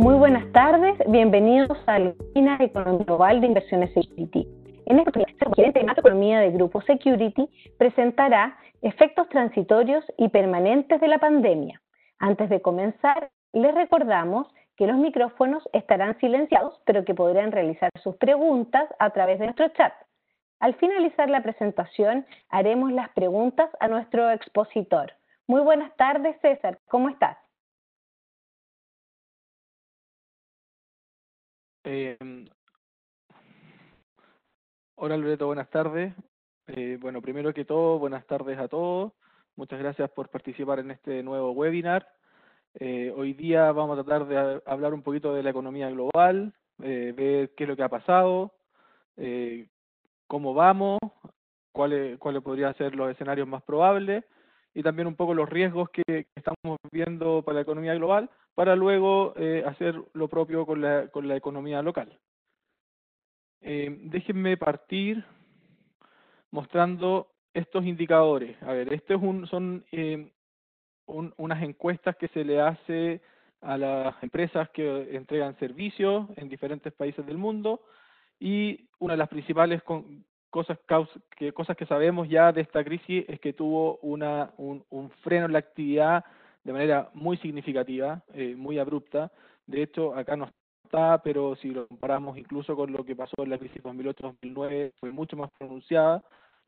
Muy buenas tardes, bienvenidos a la Oficina Economía Global de Inversiones Security. En esta oportunidad, el gerente de macroeconomía de Grupo Security presentará efectos transitorios y permanentes de la pandemia. Antes de comenzar, les recordamos que los micrófonos estarán silenciados, pero que podrán realizar sus preguntas a través de nuestro chat. Al finalizar la presentación, haremos las preguntas a nuestro expositor. Muy buenas tardes, César, ¿cómo estás? Eh, hola Loreto, buenas tardes. Eh, bueno, primero que todo, buenas tardes a todos. Muchas gracias por participar en este nuevo webinar. Eh, hoy día vamos a tratar de hablar un poquito de la economía global, eh, ver qué es lo que ha pasado, eh, cómo vamos, cuáles cuáles podrían ser los escenarios más probables y también un poco los riesgos que estamos viendo para la economía global para luego eh, hacer lo propio con la, con la economía local. Eh, déjenme partir mostrando estos indicadores. A ver, estos un, son eh, un, unas encuestas que se le hace a las empresas que entregan servicios en diferentes países del mundo y una de las principales con, cosas, que, cosas que sabemos ya de esta crisis es que tuvo una, un, un freno en la actividad de manera muy significativa, eh, muy abrupta. De hecho, acá no está, pero si lo comparamos incluso con lo que pasó en la crisis 2008-2009, fue mucho más pronunciada,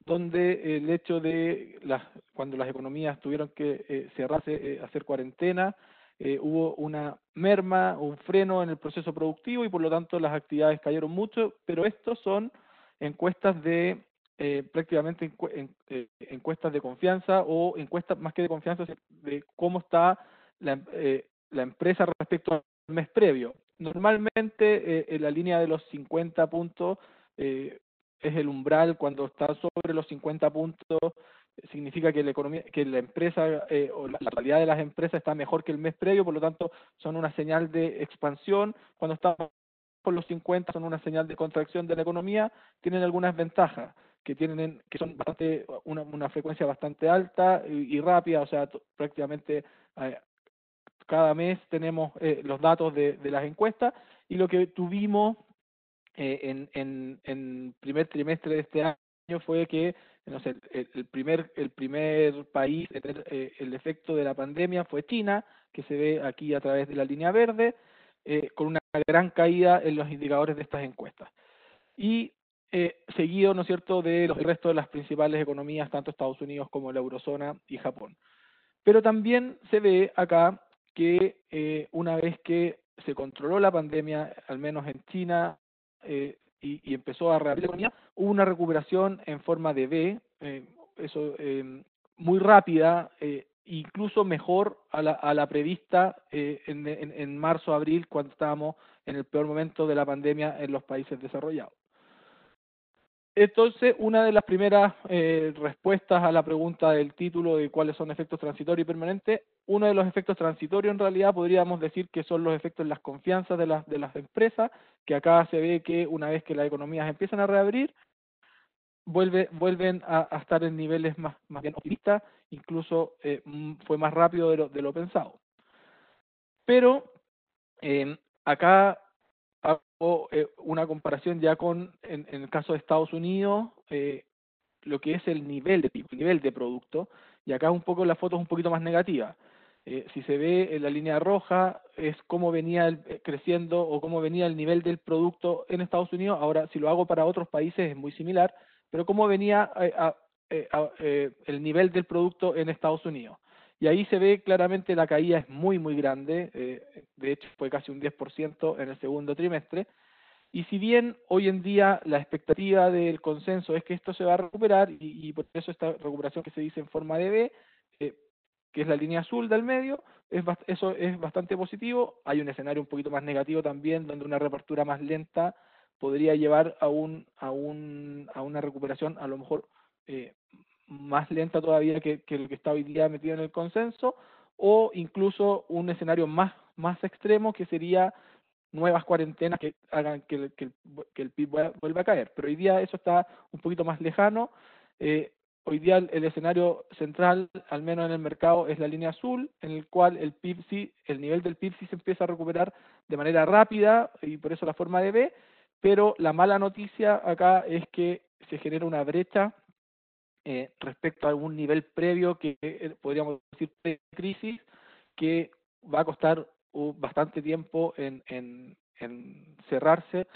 donde el hecho de las, cuando las economías tuvieron que eh, cerrarse, eh, hacer cuarentena, eh, hubo una merma, un freno en el proceso productivo y por lo tanto las actividades cayeron mucho, pero estos son encuestas de eh, prácticamente en, eh, encuestas de confianza o encuestas más que de confianza de cómo está la, eh, la empresa respecto al mes previo. Normalmente eh, en la línea de los 50 puntos eh, es el umbral, cuando está sobre los 50 puntos significa que la economía, que la empresa eh, o la, realidad de las empresas está mejor que el mes previo, por lo tanto son una señal de expansión. Cuando estamos por los 50 son una señal de contracción de la economía, tienen algunas ventajas que tienen que son bastante una, una frecuencia bastante alta y, rápida, o sea, prácticamente eh, cada mes tenemos eh, los datos de, de, las encuestas y lo que tuvimos eh, en, en, primer trimestre de este año fue que no sé, el, el primer el primer país en tener eh, el efecto de la pandemia fue China, que se ve aquí a través de la línea verde, con una gran caída en los indicadores de estas encuestas. Y eh, seguido, ¿no es cierto?, de los restos de las principales economías, tanto Estados Unidos como la eurozona y Japón. Pero también se ve acá que eh, una vez que se controló la pandemia, al menos en China, eh, y, y, empezó a reabrir la economía, hubo una recuperación en forma de V, eh, eso muy rápida, incluso mejor a la, a la prevista en, en, en marzo-abril, cuando estábamos en el peor momento de la pandemia en los países desarrollados. Entonces, una de las primeras eh, respuestas a la pregunta del título de cuáles son efectos transitorios y permanentes, uno de los efectos transitorios en realidad podríamos decir que son los efectos en las confianzas de las, de las empresas, que acá se ve que una vez que las economías empiezan a reabrir, vuelve, vuelven a, a estar en niveles más, más bien optimistas, incluso eh, fue más rápido de lo, de lo pensado. Pero eh, acá hago eh, una comparación ya con, en, en, el caso de Estados Unidos, eh, lo que es el nivel de nivel de producto, y acá un poco la foto es un poquito más negativa. Eh, si se ve en la línea roja es cómo venía el, eh, creciendo o cómo venía el nivel del producto en Estados Unidos. Ahora, si lo hago para otros países es muy similar, pero cómo venía eh, a, a, el nivel del producto en Estados Unidos. Y ahí se ve claramente la caída es muy, muy grande, eh, de hecho fue casi un 10% en el segundo trimestre. Y si bien hoy en día la expectativa del consenso es que esto se va a recuperar, y, por eso esta recuperación que se dice en forma de V, eh, que es la línea azul del medio, es eso es bastante positivo. Hay un escenario un poquito más negativo también, donde una reapertura más lenta podría llevar a, un, a, un, a una recuperación a lo mejor eh, más lenta todavía que, que el que está hoy día metido en el consenso, o incluso un escenario más, más extremo que sería nuevas cuarentenas que hagan que, el, que, el, que el PIB vuelva a caer. Pero hoy día eso está un poquito más lejano. Eh, hoy día el, escenario central, al menos en el mercado, es la línea azul, en el cual el PIB sí, el nivel del PIB sí se empieza a recuperar de manera rápida y por eso la forma de B, pero la mala noticia acá es que se genera una brecha eh, respecto a algún nivel previo que eh, podríamos decir pre-crisis, que va a costar bastante tiempo en, en, cerrarse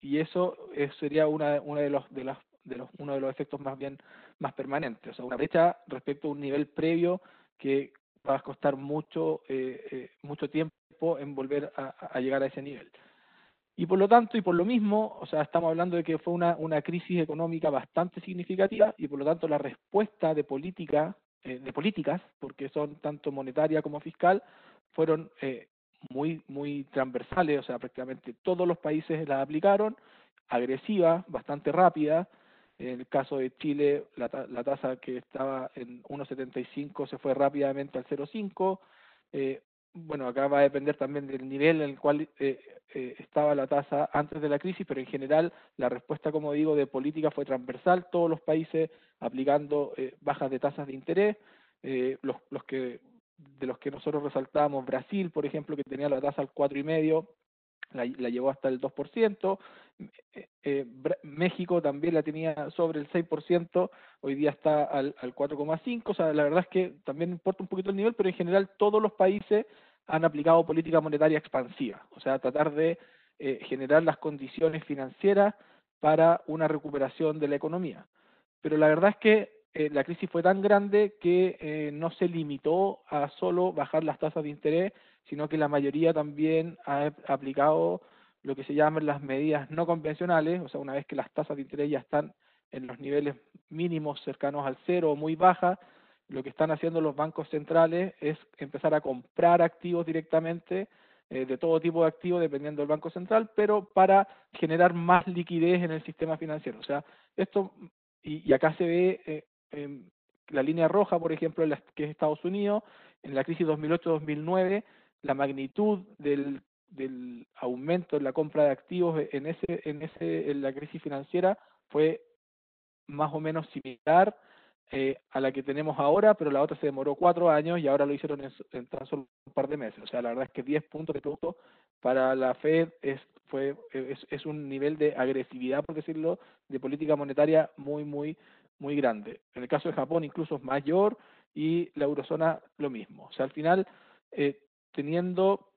y eso sería una, una de los de las de los, uno de los efectos más bien más permanentes, o sea, una brecha respecto a un nivel previo que va a costar mucho eh, eh, mucho tiempo en volver a, a, llegar a ese nivel. Y por lo tanto, y por lo mismo, o sea, estamos hablando de que fue una, una crisis económica bastante significativa y por lo tanto la respuesta de política, eh, de políticas, porque son tanto monetaria como fiscal, fueron eh, muy, muy transversales, o sea, prácticamente todos los países la aplicaron, agresiva, bastante rápida. En el caso de Chile, la, la tasa que estaba en 1,75 se fue rápidamente al 0,5. Eh, bueno, acá va a depender también del nivel en el cual eh, eh, estaba la tasa antes de la crisis, pero en general la respuesta, como digo, de política fue transversal, todos los países aplicando eh, bajas de tasas de interés, eh, los, los que de los que nosotros resaltábamos, Brasil, por ejemplo, que tenía la tasa al 4,5, la, la llevó hasta el 2%, eh, eh México también la tenía sobre el 6%, hoy día está al, al 4,5%, o sea, la verdad es que también importa un poquito el nivel, pero en general todos los países han aplicado política monetaria expansiva, o sea, tratar de eh, generar las condiciones financieras para una recuperación de la economía. Pero la verdad es que eh, la crisis fue tan grande que eh, no se limitó a solo bajar las tasas de interés, sino que la mayoría también ha aplicado lo que se llaman las medidas no convencionales, o sea, una vez que las tasas de interés ya están en los niveles mínimos cercanos al cero o muy bajas, lo que están haciendo los bancos centrales es empezar a comprar activos directamente, eh, de todo tipo de activos, dependiendo del Banco Central, pero para generar más liquidez en el sistema financiero. O sea, esto, y, y acá se ve eh, la línea roja, por ejemplo, la, que es Estados Unidos, en la crisis 2008-2009, la magnitud del, del aumento en la compra de activos en ese en ese en la crisis financiera fue más o menos similar eh, a la que tenemos ahora, pero la otra se demoró cuatro años y ahora lo hicieron en, en, tan solo un par de meses. O sea, la verdad es que 10 puntos de producto para la Fed es, fue, es, es un nivel de agresividad, por decirlo, de política monetaria muy, muy, muy grande. En el caso de Japón incluso es mayor y la eurozona lo mismo. O sea, al final, eh, teniendo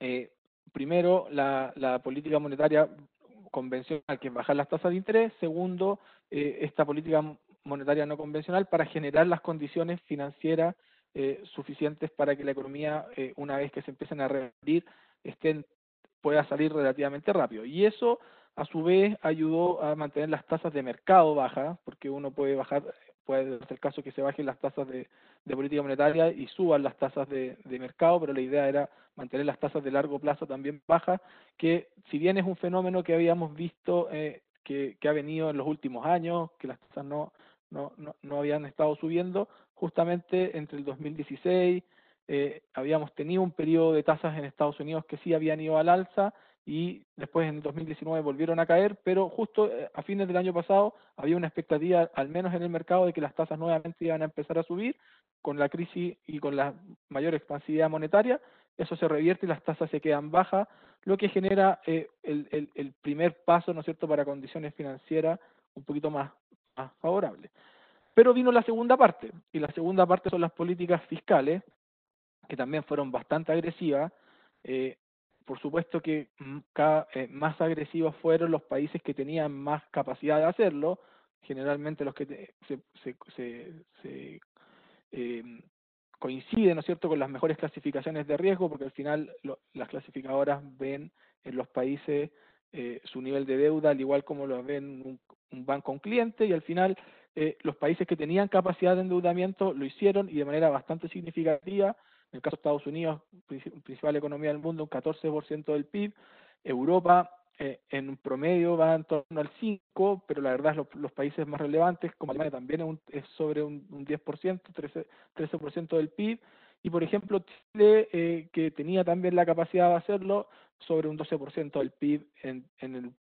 eh, primero la, la, política monetaria convencional, que es bajar las tasas de interés, segundo, eh, esta política monetaria no convencional para generar las condiciones financieras eh, suficientes para que la economía, eh, una vez que se empiecen a reabrir, estén, pueda salir relativamente rápido. Y eso a su vez ayudó a mantener las tasas de mercado bajas, porque uno puede bajar, puede ser caso que se bajen las tasas de, de política monetaria y suban las tasas de, mercado, pero la idea era mantener las tasas de largo plazo también bajas, que si bien es un fenómeno que habíamos visto eh, que, que, ha venido en los últimos años, que las tasas no, no, no, no habían estado subiendo, justamente entre el 2016 eh, habíamos tenido un periodo de tasas en Estados Unidos que sí habían ido al alza y después en 2019 volvieron a caer, pero justo eh, a fines del año pasado había una expectativa, al menos en el mercado, de que las tasas nuevamente iban a empezar a subir con la crisis y con la mayor expansividad monetaria, eso se revierte y las tasas se quedan bajas, lo que genera eh, el, el, primer paso, ¿no es cierto?, para condiciones financieras un poquito más, más favorables. Pero vino la segunda parte, y la segunda parte son las políticas fiscales, que también fueron bastante agresivas, eh, por supuesto que cada, eh, más agresivos fueron los países que tenían más capacidad de hacerlo, generalmente los que se, se, eh, coinciden, ¿no es cierto?, con las mejores clasificaciones de riesgo, porque al final lo, las clasificadoras ven en los países eh, su nivel de deuda, al igual como lo ven un, un banco un cliente, y al final eh, los países que tenían capacidad de endeudamiento lo hicieron y de manera bastante significativa, en el caso de Estados Unidos, principal economía del mundo, un 14% del PIB. Europa eh, en promedio va en torno al 5%, pero la verdad los, los países más relevantes, como Alemania, también es, un, es sobre un, un 10%, 13%, 13 del PIB. Y por ejemplo, Chile, eh, que tenía también la capacidad de hacerlo, sobre un 12% del PIB en, en el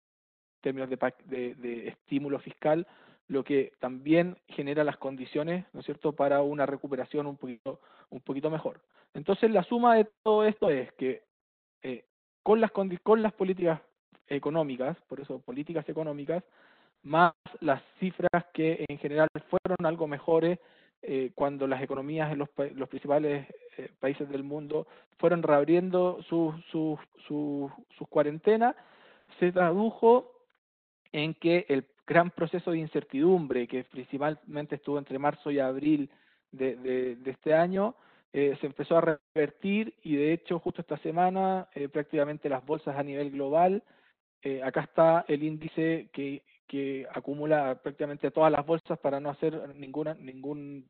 términos de, de, de estímulo fiscal, lo que también genera las condiciones, ¿no es cierto?, para una recuperación un poquito, un poquito mejor. Entonces, la suma de todo esto es que eh, con, las con las políticas económicas, por eso políticas económicas, más las cifras que en general fueron algo mejores eh, cuando las economías en los, los principales eh, países del mundo fueron reabriendo sus su, su, cuarentenas, se tradujo en que el gran proceso de incertidumbre que principalmente estuvo entre marzo y abril de, de, este año eh, se empezó a revertir y de hecho justo esta semana eh, prácticamente las bolsas a nivel global, eh, acá está el índice que, acumula prácticamente todas las bolsas para no hacer ninguna, ningún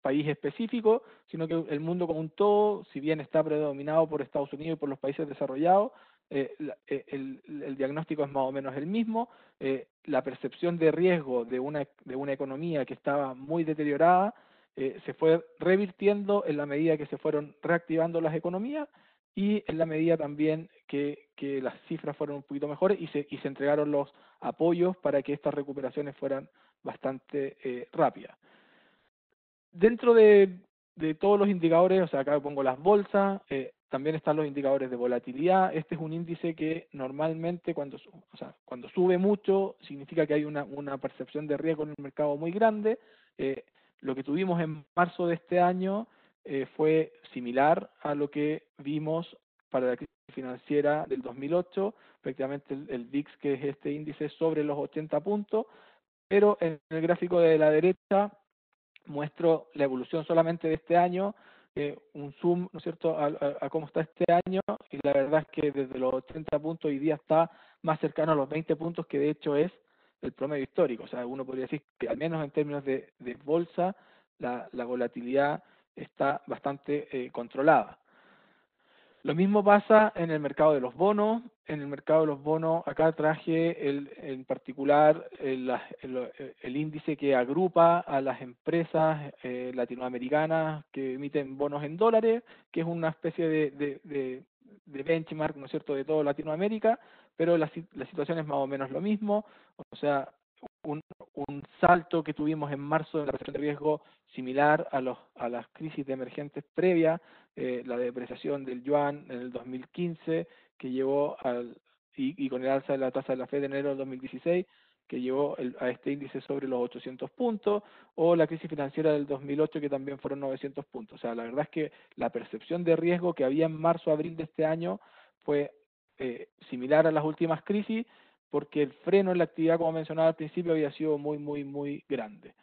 país específico, sino que el mundo como un todo, si bien está predominado por Estados Unidos y por los países desarrollados, eh, eh, el, diagnóstico es más o menos el mismo, eh, la percepción de riesgo de una, de una economía que estaba muy deteriorada se fue revirtiendo en la medida que se fueron reactivando las economías y en la medida también que, que las cifras fueron un poquito mejores y se, y se entregaron los apoyos para que estas recuperaciones fueran bastante rápidas. Dentro de, de todos los indicadores, o sea, acá pongo las bolsas, eh, también están los indicadores de volatilidad. Este es un índice que normalmente cuando, o sea, cuando sube mucho significa que hay una, percepción de riesgo en el mercado muy grande. Eh, lo que tuvimos en marzo de este año eh, fue similar a lo que vimos para la crisis financiera del 2008, prácticamente el, el VIX, que es este índice, sobre los 80 puntos, pero en el gráfico de la derecha muestro la evolución solamente de este año un zoom, ¿no es cierto?, a, cómo está este año y la verdad es que desde los 80 puntos hoy día está más cercano a los 20 puntos que de hecho es el promedio histórico. O sea, uno podría decir que al menos en términos de, bolsa la, volatilidad está bastante eh, controlada. Lo mismo pasa en el mercado de los bonos. En el mercado de los bonos, acá traje el, en particular el, índice que agrupa a las empresas eh, latinoamericanas que emiten bonos en dólares, que es una especie de, de, de, benchmark, ¿no es cierto?, de toda Latinoamérica, pero la, la situación es más o menos lo mismo. O sea, un, un salto que tuvimos en marzo en la percepción de riesgo similar a, los, a las crisis de emergentes previas, eh, la depreciación del yuan en el 2015, que llevó al, y, con el alza de la tasa de la Fed en enero del 2016, que llevó el, a este índice sobre los 800 puntos, o la crisis financiera del 2008, que también fueron 900 puntos. O sea, la verdad es que la percepción de riesgo que había en marzo-abril de este año fue eh, similar a las últimas crisis, porque el freno en la actividad, como mencionaba al principio, había sido muy, muy, muy grande.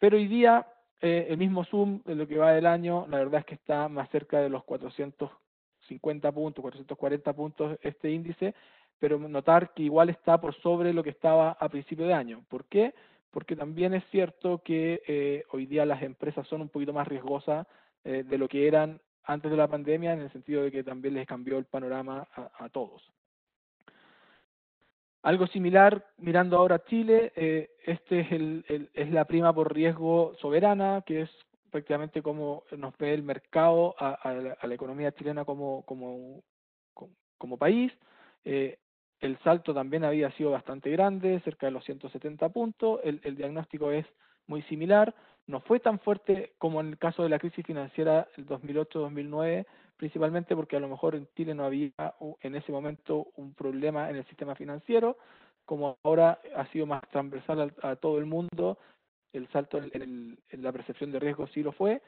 Pero hoy día, eh, el mismo Zoom de lo que va del año, la verdad es que está más cerca de los 450 puntos, 440 puntos este índice, pero notar que igual está por sobre lo que estaba a principio de año. ¿Por qué? Porque también es cierto que eh, hoy día las empresas son un poquito más riesgosas eh, de lo que eran antes de la pandemia, en el sentido de que también les cambió el panorama a todos. Algo similar, mirando ahora a Chile, eh, este es, el, es la prima por riesgo soberana, que es prácticamente como nos ve el mercado a, la, economía chilena como, país. Eh, el salto también había sido bastante grande, cerca de los 170 puntos. El, el diagnóstico es muy similar. No fue tan fuerte como en el caso de la crisis financiera del 2008-2009, principalmente porque a lo mejor en Chile no había en ese momento un problema en el sistema financiero, como ahora ha sido más transversal a, todo el mundo, el salto en, la percepción de riesgo sí lo fue,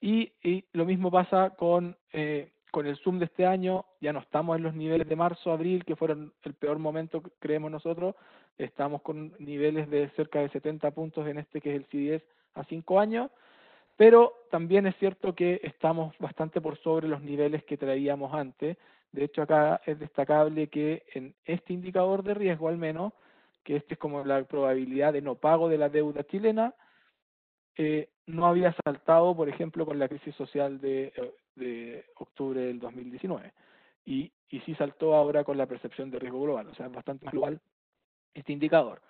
y, lo mismo pasa con, eh, con el Zoom de este año, ya no estamos en los niveles de marzo, abril, que fueron el peor momento, creemos nosotros, estamos con niveles de cerca de 70 puntos en este que es el CDS a 5 años, pero también es cierto que estamos bastante por sobre los niveles que traíamos antes. De hecho, acá es destacable que en este indicador de riesgo al menos, que este es como la probabilidad de no pago de la deuda chilena, eh, no había saltado, por ejemplo, con la crisis social de, eh, octubre del 2019. Y, y sí saltó ahora con la percepción de riesgo global, o sea, es bastante global este indicador.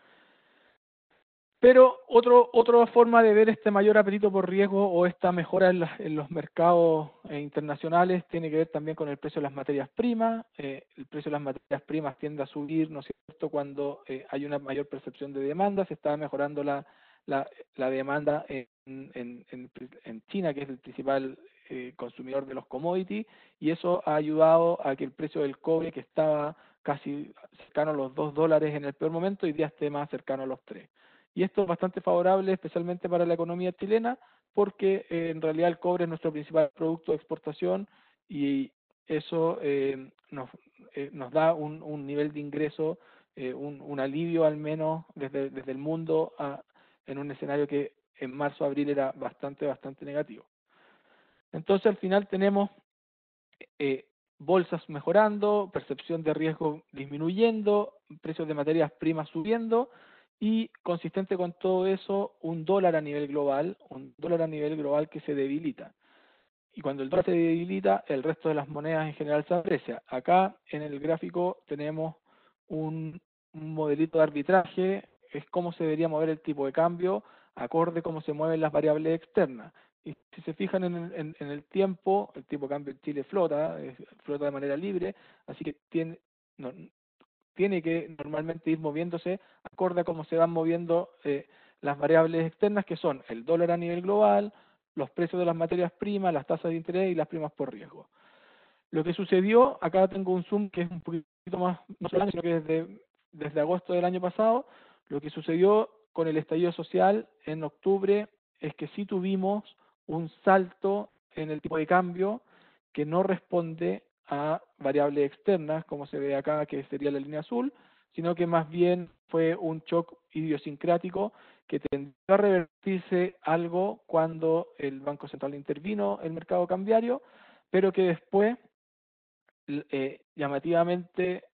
Pero otro, otra forma de ver este mayor apetito por riesgo o esta mejora en, los mercados eh, internacionales tiene que ver también con el precio de las materias primas. Eh, el precio de las materias primas tiende a subir, ¿no es cierto?, cuando eh, hay una mayor percepción de demanda, se está mejorando la, la, la demanda en, en, en, China, que es el principal consumidor de los commodities, y eso ha ayudado a que el precio del cobre, que estaba casi cercano a los 2 dólares en el peor momento, hoy día esté más cercano a los 3 y esto es bastante favorable especialmente para la economía chilena porque eh, en realidad el cobre es nuestro principal producto de exportación y eso eh, nos, eh, nos da un, nivel de ingreso, un, alivio al menos desde, desde el mundo en un escenario que en marzo, abril era bastante, bastante negativo. Entonces al final tenemos bolsas mejorando, percepción de riesgo disminuyendo, precios de materias primas subiendo y consistente con todo eso, un dólar a nivel global, un dólar a nivel global que se debilita. Y cuando el dólar se debilita, el resto de las monedas en general se aprecia. Acá en el gráfico tenemos un, modelito de arbitraje, es cómo se debería mover el tipo de cambio, acorde cómo se mueven las variables externas. Y si se fijan en el, tiempo, el tipo de cambio en Chile flota, flota de manera libre, así que tiene, no, tiene que normalmente ir moviéndose acorde a cómo se van moviendo eh, las variables externas, que son el dólar a nivel global, los precios de las materias primas, las tasas de interés y las primas por riesgo. Lo que sucedió, acá tengo un zoom que es un poquito más, no solo sino que desde, desde agosto del año pasado, lo que sucedió con el estallido social en octubre es que sí tuvimos un salto en el tipo de cambio que no responde a variables externas, como se ve acá, que sería la línea azul, sino que más bien fue un shock idiosincrático que tendió a revertirse algo cuando el Banco Central intervino el mercado cambiario, pero que después, eh, llamativamente,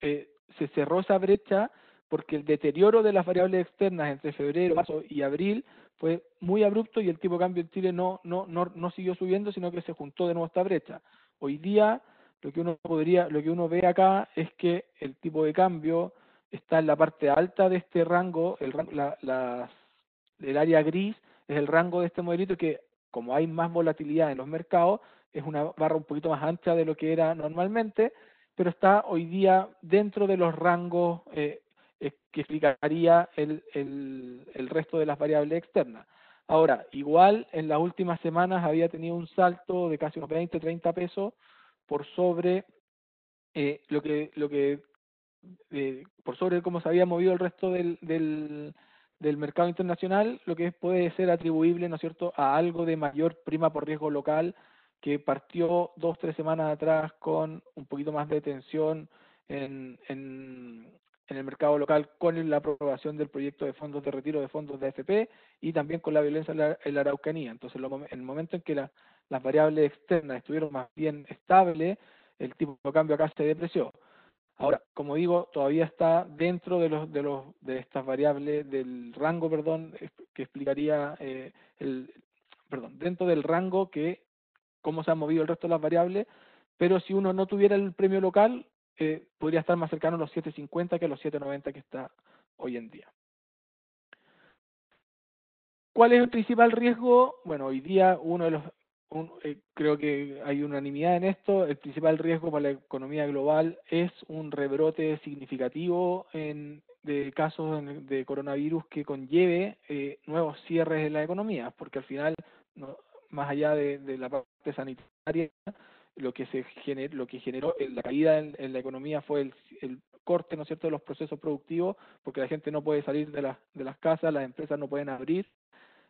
eh, se cerró esa brecha porque el deterioro de las variables externas entre febrero, marzo y abril fue muy abrupto y el tipo de cambio en Chile no, no, no, no siguió subiendo, sino que se juntó de nuevo esta brecha. Hoy día lo que uno podría, lo que uno ve acá es que el tipo de cambio está en la parte alta de este rango, el, la, el área gris es el rango de este modelito que como hay más volatilidad en los mercados, es una barra un poquito más ancha de lo que era normalmente, pero está hoy día dentro de los rangos eh, eh, que explicaría el, el, el resto de las variables externas. Ahora, igual en las últimas semanas había tenido un salto de casi unos 20, 30 pesos por sobre eh, lo que lo que eh, por sobre cómo se había movido el resto del, del, mercado internacional, lo que puede ser atribuible, ¿no es cierto?, a algo de mayor prima por riesgo local que partió dos, tres semanas atrás con un poquito más de tensión en, en, en el mercado local con la aprobación del proyecto de fondos de retiro de fondos de AFP y también con la violencia en la, Araucanía. Entonces, en el momento en que las variables externas estuvieron más bien estables, el tipo de cambio acá se depreció. Ahora, como digo, todavía está dentro de los de los de estas variables del rango, perdón, que explicaría eh, el perdón, dentro del rango que cómo se han movido el resto de las variables, pero si uno no tuviera el premio local, eh, podría estar más cercano a los 7.50 que a los 7.90 que está hoy en día. ¿Cuál es el principal riesgo? Bueno, hoy día uno de los, eh, creo que hay unanimidad en esto, el principal riesgo para la economía global es un rebrote significativo en, de casos de coronavirus que conlleve eh, nuevos cierres en la economía, porque al final, más allá de, de la parte sanitaria, lo que se generó, lo que generó la caída en, la economía fue el, el, corte, ¿no es cierto?, de los procesos productivos, porque la gente no puede salir de, las de las casas, las empresas no pueden abrir,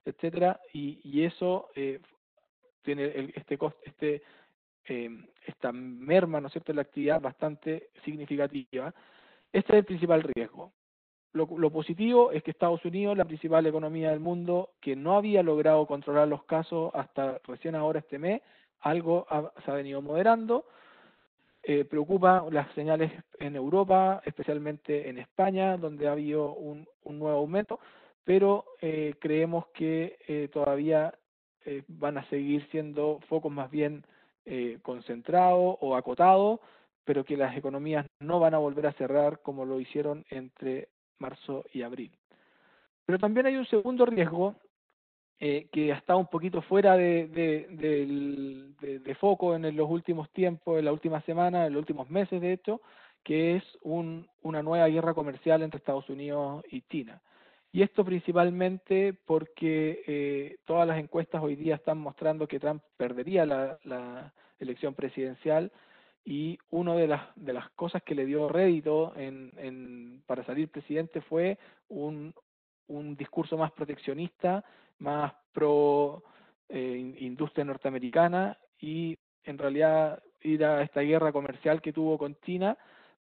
etcétera, y, y eso eh, tiene el, este coste, este eh, esta merma, ¿no es cierto?, en la actividad bastante significativa. Este es el principal riesgo. Lo, lo, positivo es que Estados Unidos, la principal economía del mundo, que no había logrado controlar los casos hasta recién ahora este mes, algo se ha venido moderando. Eh, preocupa las señales en Europa, especialmente en España, donde ha habido un, nuevo aumento, pero eh, creemos que eh, todavía eh, van a seguir siendo focos más bien concentrados o acotados, pero que las economías no van a volver a cerrar como lo hicieron entre marzo y abril. Pero también hay un segundo riesgo eh, que ha estado un poquito fuera de, de, foco en los últimos tiempos, en la última semana, en los últimos meses de hecho, que es una nueva guerra comercial entre Estados Unidos y China. Y esto principalmente porque eh, todas las encuestas hoy día están mostrando que Trump perdería la, elección presidencial y una de las, de las cosas que le dio rédito en, para salir presidente fue un, un discurso más proteccionista más pro eh, industria norteamericana y en realidad ir a esta guerra comercial que tuvo con China,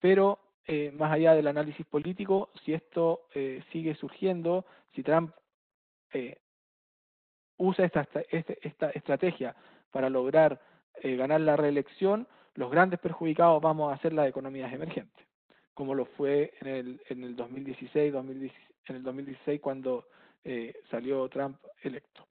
pero eh, más allá del análisis político, si esto eh, sigue surgiendo, si Trump usa esta, este, esta, estrategia para lograr ganar la reelección, los grandes perjudicados vamos a ser las economías emergentes, como lo fue en el, en el 2016, 2016 en el 2016 cuando eh, salió Trump electo.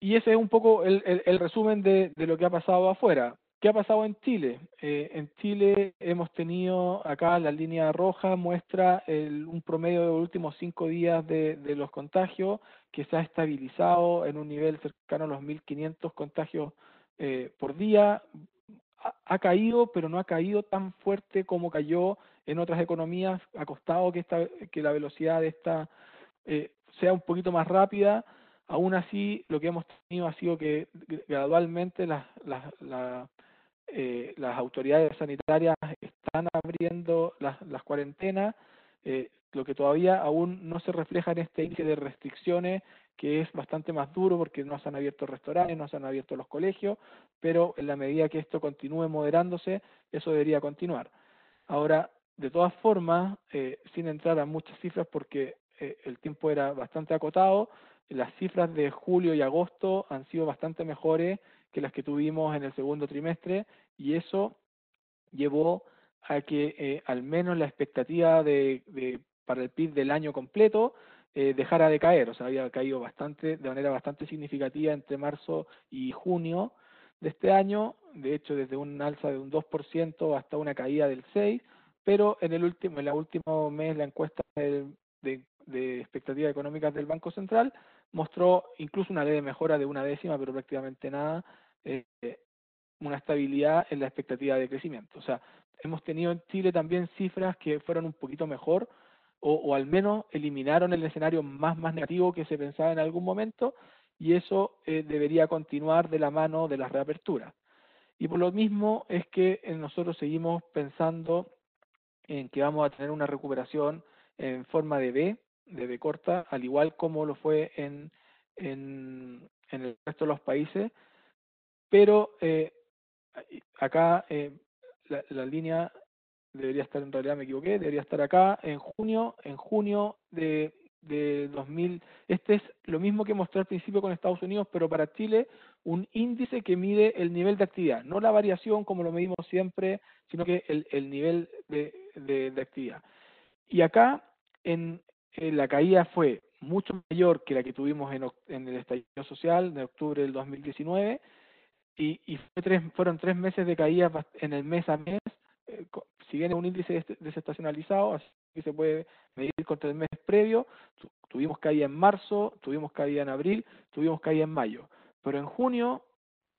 Y ese es un poco el, el, resumen de, de, lo que ha pasado afuera. ¿Qué ha pasado en Chile? Eh, en Chile hemos tenido acá la línea roja muestra el, un promedio de los últimos cinco días de, los contagios que se ha estabilizado en un nivel cercano a los 1.500 contagios eh, por día. Ha, caído, pero no ha caído tan fuerte como cayó en otras economías ha costado que, esta, que la velocidad de esta eh, sea un poquito más rápida. Aún así, lo que hemos tenido ha sido que gradualmente las, las, eh, las autoridades sanitarias están abriendo las, las cuarentenas, eh, lo que todavía aún no se refleja en este índice de restricciones, que es bastante más duro porque no se han abierto restaurantes, no se han abierto los colegios, pero en la medida que esto continúe moderándose, eso debería continuar. Ahora, de todas formas, eh, sin entrar a muchas cifras porque eh, el tiempo era bastante acotado, las cifras de julio y agosto han sido bastante mejores que las que tuvimos en el segundo trimestre y eso llevó a que eh, al menos la expectativa de, de, para el PIB del año completo dejara de caer, o sea, había caído bastante, de manera bastante significativa entre marzo y junio de este año, de hecho desde un alza de un 2% hasta una caída del 6%, pero en el último, en el último mes la encuesta de, de, expectativas económicas del Banco Central mostró incluso una leve mejora de una décima, pero prácticamente nada, eh, una estabilidad en la expectativa de crecimiento. O sea, hemos tenido en Chile también cifras que fueron un poquito mejor o, o al menos eliminaron el escenario más, más negativo que se pensaba en algún momento y eso eh, debería continuar de la mano de las reaperturas. Y por lo mismo es que eh, nosotros seguimos pensando en que vamos a tener una recuperación en forma de B, de corta, al igual como lo fue en, en, en el resto de los países, pero eh, acá eh, la, la, línea debería estar, en realidad me equivoqué, debería estar acá en junio, en junio de, de 2000. Este es lo mismo que mostré al principio con Estados Unidos, pero para Chile un índice que mide el nivel de actividad, no la variación como lo medimos siempre, sino que el, el nivel de, de, de, actividad. Y acá en, en, la caída fue mucho mayor que la que tuvimos en, en el estallido social de octubre del 2019 y, y fue tres, fueron tres meses de caída en el mes a mes, eh, si bien un índice desestacionalizado, así que se puede medir contra el mes previo, tuvimos caída en marzo, tuvimos caída en abril, tuvimos caída en mayo, pero en junio,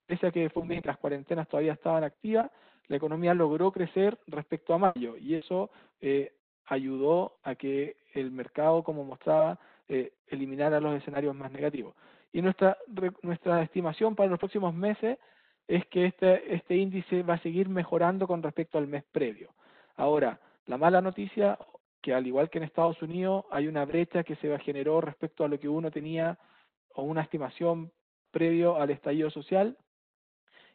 pese a que fue un mes que las cuarentenas todavía estaban activas, la economía logró crecer respecto a mayo y eso eh, ayudó a que el mercado, como mostraba, eh, eliminara los escenarios más negativos. Y nuestra, nuestra estimación para los próximos meses es que este, este índice va a seguir mejorando con respecto al mes previo. Ahora, la mala noticia, que al igual que en Estados Unidos, hay una brecha que se generó respecto a lo que uno tenía o una estimación previo al estallido social,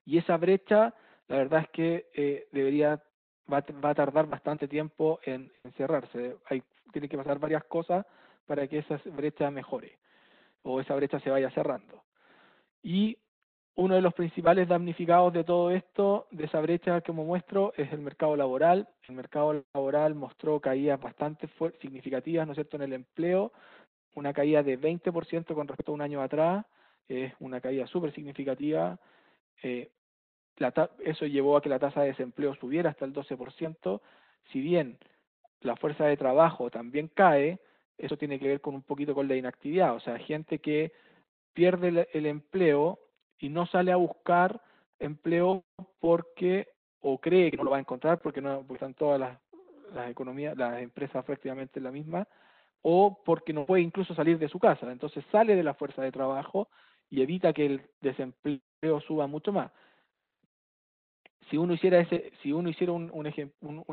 y esa brecha la verdad es que eh, debería va, va, a tardar bastante tiempo en, en cerrarse. Hay, tiene que pasar varias cosas para que esa brecha mejore o esa brecha se vaya cerrando. Y uno de los principales damnificados de todo esto, de esa brecha que muestro, es el mercado laboral. El mercado laboral mostró caídas bastante significativas, ¿no es cierto?, en el empleo, una caída de 20% con respecto a un año atrás, es una caída súper significativa. Eh, la eso llevó a que la tasa de desempleo subiera hasta el 12%, si bien la fuerza de trabajo también cae, eso tiene que ver con un poquito con la inactividad, o sea, gente que pierde el, empleo y no sale a buscar empleo porque o cree que no lo va a encontrar porque no porque están todas las, las economías, las empresas prácticamente la misma, o porque no puede incluso salir de su casa. Entonces sale de la fuerza de trabajo y evita que el desempleo suba mucho más. Si uno hiciera ese, si uno hiciera un,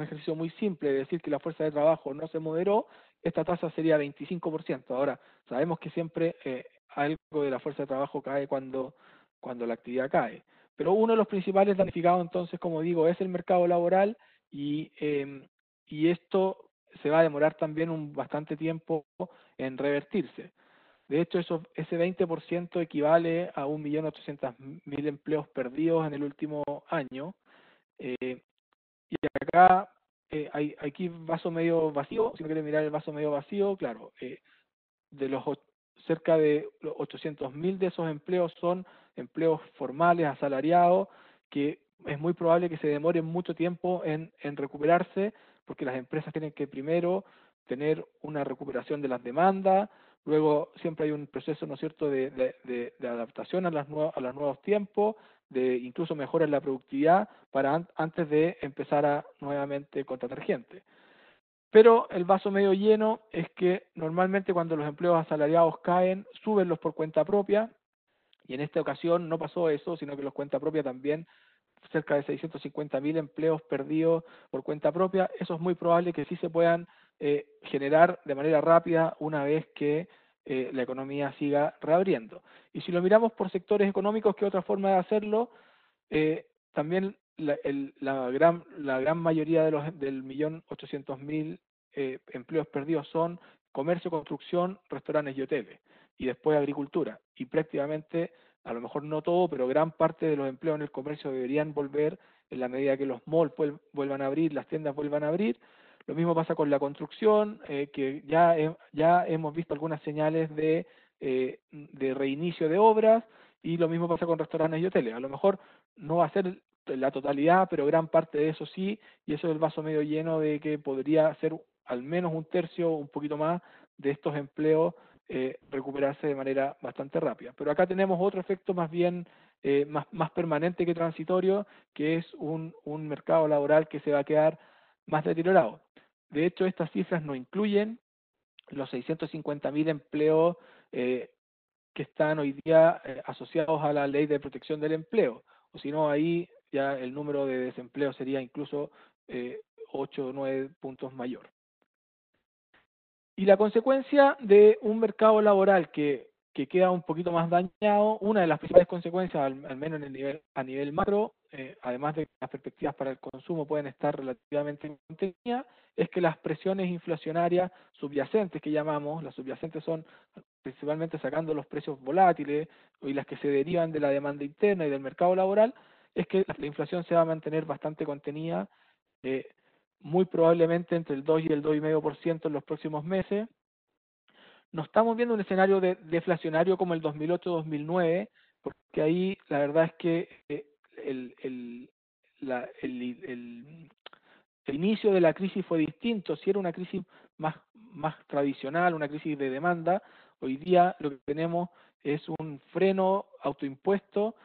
ejercicio muy simple de decir que la fuerza de trabajo no se moderó, esta tasa sería 25%. Ahora, sabemos que siempre eh, algo de la fuerza de trabajo cae cuando, cuando la actividad cae. Pero uno de los principales damnificados, entonces, como digo, es el mercado laboral y, eh, y esto se va a demorar también un bastante tiempo en revertirse. De hecho, eso, ese 20% equivale a 1.800.000 empleos perdidos en el último año. Eh, y acá eh, hay aquí vaso medio vacío, si no quiere mirar el vaso medio vacío, claro, eh, de los cerca de 800.000 de esos empleos son empleos formales, asalariados, que es muy probable que se demoren mucho tiempo en, en recuperarse, porque las empresas tienen que primero tener una recuperación de las demandas, luego siempre hay un proceso, ¿no cierto?, de, de, de, adaptación a, las a los nuevos tiempos, de incluso mejorar la productividad para antes de empezar a nuevamente contratar gente. Pero el vaso medio lleno es que normalmente cuando los empleos asalariados caen, suben los por cuenta propia, y en esta ocasión no pasó eso, sino que los cuenta propia también cerca de 650 mil empleos perdidos por cuenta propia. Eso es muy probable que sí se puedan eh, generar de manera rápida una vez que eh, la economía siga reabriendo. Y si lo miramos por sectores económicos, ¿qué otra forma de hacerlo? Eh, también la, la, gran, la gran mayoría de los del millón ochocientos mil empleos perdidos son comercio, construcción, restaurantes y hoteles, y después agricultura. Y prácticamente a lo mejor no todo, pero gran parte de los empleos en el comercio deberían volver en la medida que los malls vuelvan a abrir, las tiendas vuelvan a abrir. Lo mismo pasa con la construcción, eh, que ya, ya hemos visto algunas señales de, eh, de reinicio de obras, y lo mismo pasa con restaurantes y hoteles. A lo mejor no va a ser la totalidad, pero gran parte de eso sí, y eso es el vaso medio lleno de que podría ser al menos un tercio, un poquito más, de estos empleos eh, recuperarse de manera bastante rápida. Pero acá tenemos otro efecto más bien eh, más, más permanente que transitorio, que es un, un mercado laboral que se va a quedar más deteriorado. De hecho, estas cifras no incluyen los 650.000 empleos eh, que están hoy día eh, asociados a la ley de protección del empleo, o si no, ahí ya el número de desempleo sería incluso eh, 8 o 9 puntos mayor. Y la consecuencia de un mercado laboral que, que queda un poquito más dañado, una de las principales consecuencias, al, menos en el nivel, a nivel macro, eh, además de que las perspectivas para el consumo pueden estar relativamente contenidas, es que las presiones inflacionarias subyacentes que llamamos, las subyacentes son principalmente sacando los precios volátiles y las que se derivan de la demanda interna y del mercado laboral, es que la inflación se va a mantener bastante contenida. Eh, muy probablemente entre el 2 y el 2,5% en los próximos meses. No estamos viendo un escenario de, deflacionario como el 2008-2009, porque ahí la verdad es que eh, el, el, la, el, el, inicio de la crisis fue distinto. Si era una crisis más, más tradicional, una crisis de demanda, hoy día lo que tenemos es un freno autoimpuesto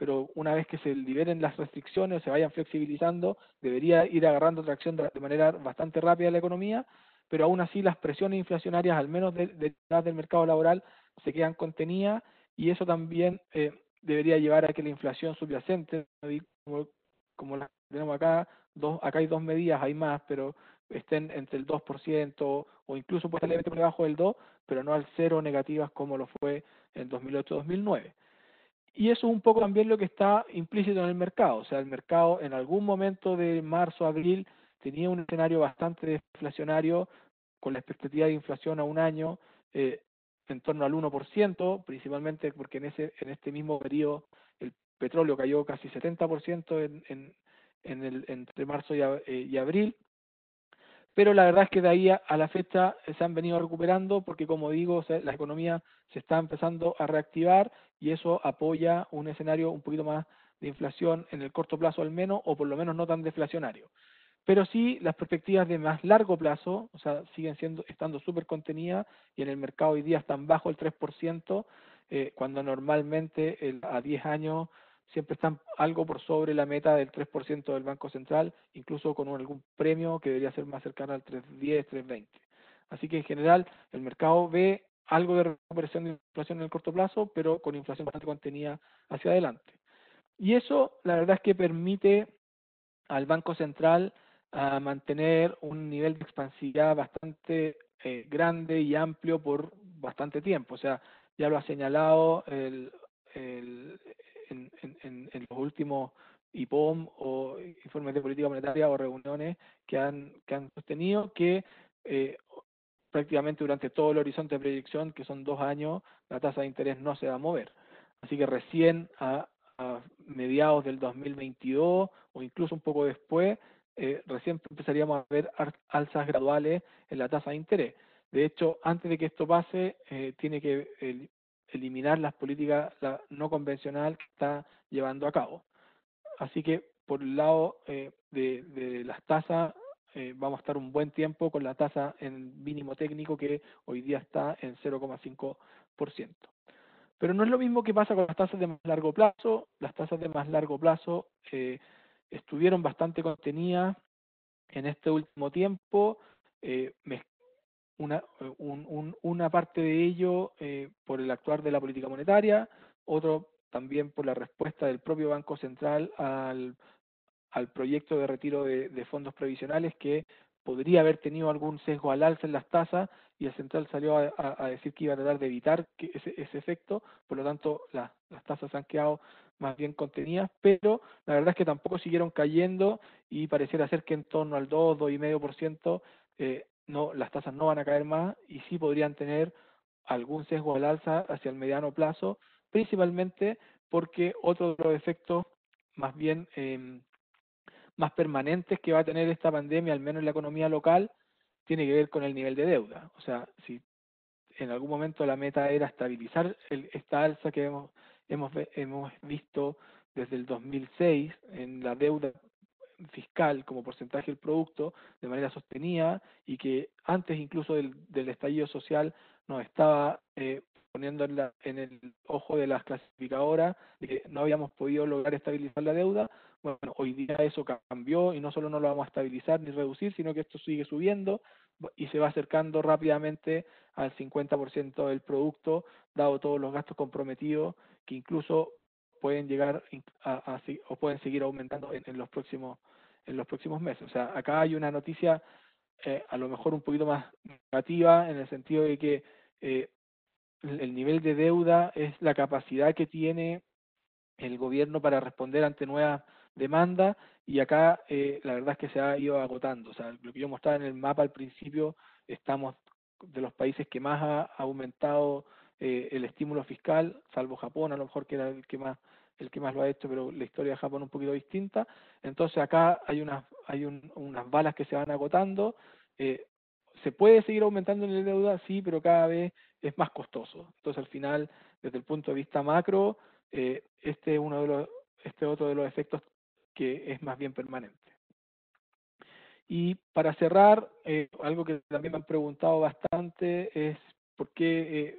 pero una vez que se liberen las restricciones, se vayan flexibilizando, debería ir agarrando tracción de, manera bastante rápida la economía, pero aún así las presiones inflacionarias, al menos detrás del mercado laboral, se quedan contenidas y eso también eh, debería llevar a que la inflación subyacente, como, como la tenemos acá, dos, acá hay dos medidas, hay más, pero estén entre el 2% o incluso puede estar por debajo del 2%, pero no al cero negativas como lo fue en 2008-2009. Y eso es un poco también lo que está implícito en el mercado. O sea, el mercado en algún momento de marzo, abril, tenía un escenario bastante deflacionario con la expectativa de inflación a un año eh, en torno al 1%, principalmente porque en, ese, en este mismo periodo el petróleo cayó casi 70% en, en, el, entre marzo y, eh, y abril pero la verdad es que de ahí a, la fecha se han venido recuperando porque, como digo, la economía se está empezando a reactivar y eso apoya un escenario un poquito más de inflación en el corto plazo al menos, o por lo menos no tan deflacionario. Pero sí las perspectivas de más largo plazo, o sea, siguen siendo estando súper contenidas y en el mercado hoy día están bajo el 3%, eh, cuando normalmente a 10 años siempre están algo por sobre la meta del 3% del Banco Central, incluso con algún premio que debería ser más cercano al 3.10, 3.20. Así que en general el mercado ve algo de recuperación de inflación en el corto plazo, pero con inflación bastante contenida hacia adelante. Y eso la verdad es que permite al Banco Central a mantener un nivel de expansividad bastante eh, grande y amplio por bastante tiempo. O sea, ya lo ha señalado el, el, en, en, en, los últimos IPOM o informes de política monetaria o reuniones que han, que han sostenido que eh, prácticamente durante todo el horizonte de proyección, que son dos años, la tasa de interés no se va a mover. Así que recién a, a mediados del 2022 o incluso un poco después, eh, recién empezaríamos a ver alzas graduales en la tasa de interés. De hecho, antes de que esto pase, eh, tiene que eliminar las políticas no convencional que está llevando a cabo. Así que por el lado eh, de, las tasas, vamos a estar un buen tiempo con la tasa en mínimo técnico que hoy día está en 0,5%. Pero no es lo mismo que pasa con las tasas de más largo plazo. Las tasas de más largo plazo estuvieron bastante contenidas en este último tiempo, eh, una, un, una parte de ello eh, por el actuar de la política monetaria, otro también por la respuesta del propio Banco Central al, al proyecto de retiro de, fondos previsionales que podría haber tenido algún sesgo al alza en las tasas y el central salió a decir que iba a tratar de evitar que ese, ese, efecto, por lo tanto la, las tasas han quedado más bien contenidas, pero la verdad es que tampoco siguieron cayendo y pareciera ser que en torno al 2, 2,5% eh, no, las tasas no van a caer más y sí podrían tener algún sesgo al alza hacia el mediano plazo, principalmente porque otro de los efectos más bien eh, más permanentes que va a tener esta pandemia, al menos en la economía local, tiene que ver con el nivel de deuda. O sea, si en algún momento la meta era estabilizar el, esta alza que hemos, hemos, hemos visto desde el 2006 en la deuda fiscal como porcentaje del producto de manera sostenida y que antes incluso del, del estallido social nos estaba eh, poniendo en, la, en, el ojo de las clasificadoras de que no habíamos podido lograr estabilizar la deuda. Bueno, hoy día eso cambió y no solo no lo vamos a estabilizar ni reducir, sino que esto sigue subiendo y se va acercando rápidamente al 50% del producto, dado todos los gastos comprometidos que incluso pueden llegar a, o pueden seguir aumentando en, en, los próximos en los próximos meses. O sea, acá hay una noticia eh, a lo mejor un poquito más negativa en el sentido de que eh, el nivel de deuda es la capacidad que tiene el gobierno para responder ante nuevas demandas y acá eh, la verdad es que se ha ido agotando. O sea, lo que yo mostraba en el mapa al principio, estamos de los países que más ha aumentado eh, el estímulo fiscal, salvo Japón, a lo mejor que era el que más el que más lo ha hecho, pero la historia de Japón es un poquito distinta. Entonces acá hay unas hay un, unas balas que se van agotando. Eh, se puede seguir aumentando en la deuda, sí, pero cada vez es más costoso. Entonces al final, desde el punto de vista macro, eh, este es uno de los este otro de los efectos que es más bien permanente. Y para cerrar, eh, algo que también me han preguntado bastante es por qué eh,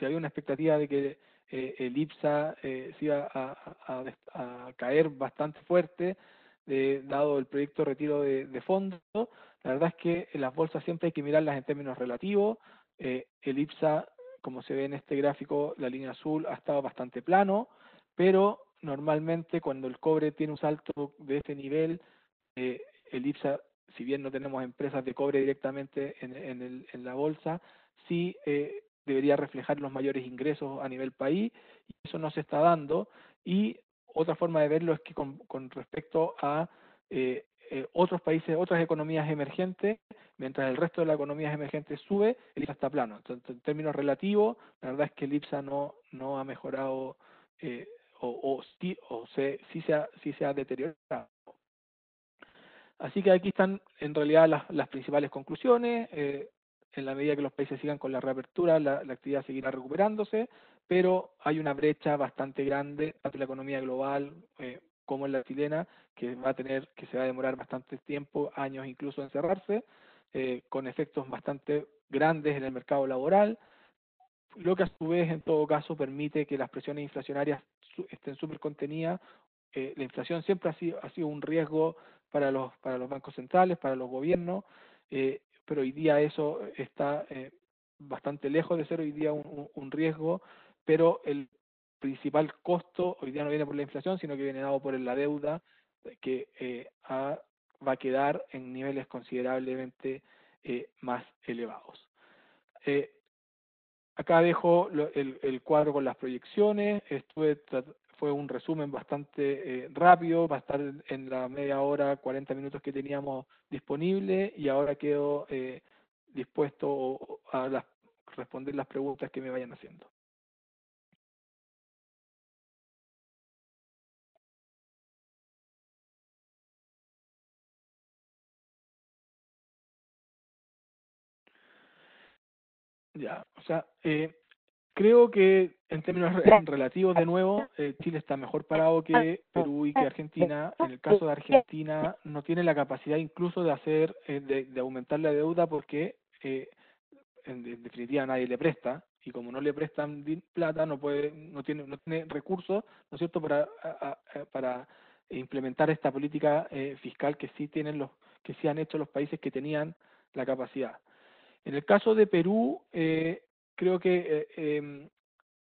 había una expectativa de que eh, el IPSA eh, se iba a, caer bastante fuerte, de, dado el proyecto de retiro de, de fondos. La verdad es que en las bolsas siempre hay que mirarlas en términos relativos. Eh, el IPSA, como se ve en este gráfico, la línea azul ha estado bastante plano, pero normalmente cuando el cobre tiene un salto de este nivel, eh, el IPSA, si bien no tenemos empresas de cobre directamente en, en, el, en la bolsa, sí eh, debería reflejar los mayores ingresos a nivel país, y eso no se está dando. Y otra forma de verlo es que con, con respecto a eh, eh, otros países, otras economías emergentes, mientras el resto de las economías emergentes sube, el IPSA está plano. Entonces, en términos relativos, la verdad es que el IPSA no, no ha mejorado eh, o, o, sí, o se, sí, se ha, sí se ha deteriorado. Así que aquí están en realidad las, principales conclusiones. Eh, en la medida que los países sigan con la reapertura, la, actividad seguirá recuperándose, pero hay una brecha bastante grande entre la economía global, eh, como en la chilena, que va a tener, que se va a demorar bastante tiempo, años incluso en cerrarse, eh, con efectos bastante grandes en el mercado laboral, lo que a su vez en todo caso permite que las presiones inflacionarias estén súper contenidas. Eh, la inflación siempre ha sido, ha sido un riesgo para los, para los bancos centrales, para los gobiernos, eh, pero hoy día eso está eh, bastante lejos de ser hoy día un, riesgo, pero el principal costo hoy día no viene por la inflación, sino que viene dado por la deuda que va a quedar en niveles considerablemente más elevados. Acá dejo el, el, cuadro con las proyecciones, estuve fue un resumen bastante eh, rápido, va a estar en la media hora, 40 minutos que teníamos disponible y ahora quedo eh, dispuesto a responder las preguntas que me vayan haciendo. Ya, o sea, eh, Creo que en términos relativos, de nuevo, eh, Chile está mejor parado que Perú y que Argentina. En el caso de Argentina, no tiene la capacidad incluso de hacer, eh, de, aumentar la deuda porque eh, en, definitiva nadie le presta y como no le prestan plata, no puede, no tiene, no tiene recursos, ¿no es cierto?, para para implementar esta política fiscal que sí tienen los, que sí han hecho los países que tenían la capacidad. En el caso de Perú, eh, creo que eh, em,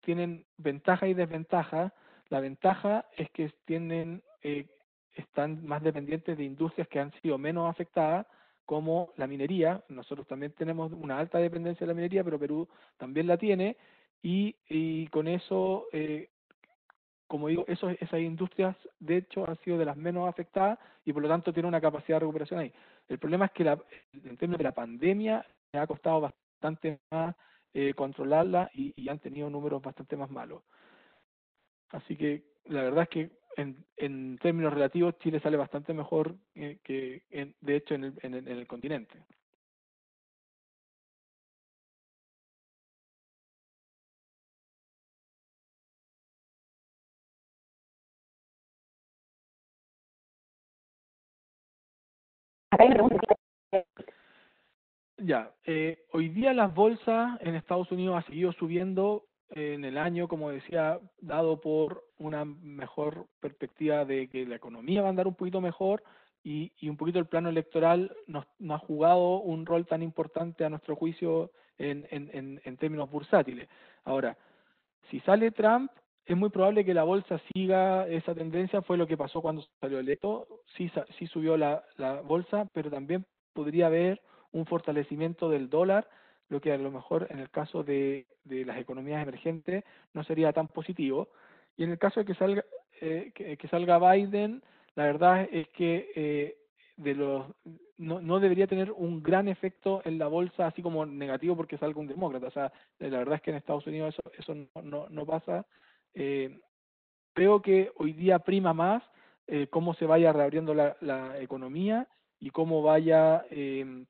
tienen ventaja y desventaja. La ventaja es que tienen, eh, están más dependientes de industrias que han sido menos afectadas, como la minería. Nosotros también tenemos una alta dependencia de la minería, pero Perú también la tiene. Y, con eso, eh, como digo, eso, esas industrias de hecho han sido de las menos afectadas y por lo tanto tienen una capacidad de recuperación ahí. El problema es que la, en términos de la pandemia me ha costado bastante más eh, controlarla y, han tenido números bastante más malos. Así que la verdad es que en, en términos relativos Chile sale bastante mejor eh, que, de hecho, en el, en, en el continente. Acá hay una pregunta. Ya, eh, hoy día las bolsas en Estados Unidos ha seguido subiendo en el año, como decía, dado por una mejor perspectiva de que la economía va a andar un poquito mejor y, y un poquito el plano electoral no, ha jugado un rol tan importante a nuestro juicio en, en, en, términos bursátiles. Ahora, si sale Trump, es muy probable que la bolsa siga esa tendencia, fue lo que pasó cuando salió electo, sí, sí subió la bolsa, pero también podría haber un fortalecimiento del dólar, lo que a lo mejor en el caso de, de las economías emergentes no sería tan positivo. Y en el caso de que salga, eh, que, salga Biden, la verdad es que eh, de los no, no debería tener un gran efecto en la bolsa así como negativo porque salga un demócrata. O sea, la verdad es que en Estados Unidos eso, eso no, no, pasa. Eh, creo que hoy día prima más eh, cómo se vaya reabriendo la, la economía y cómo vaya eh,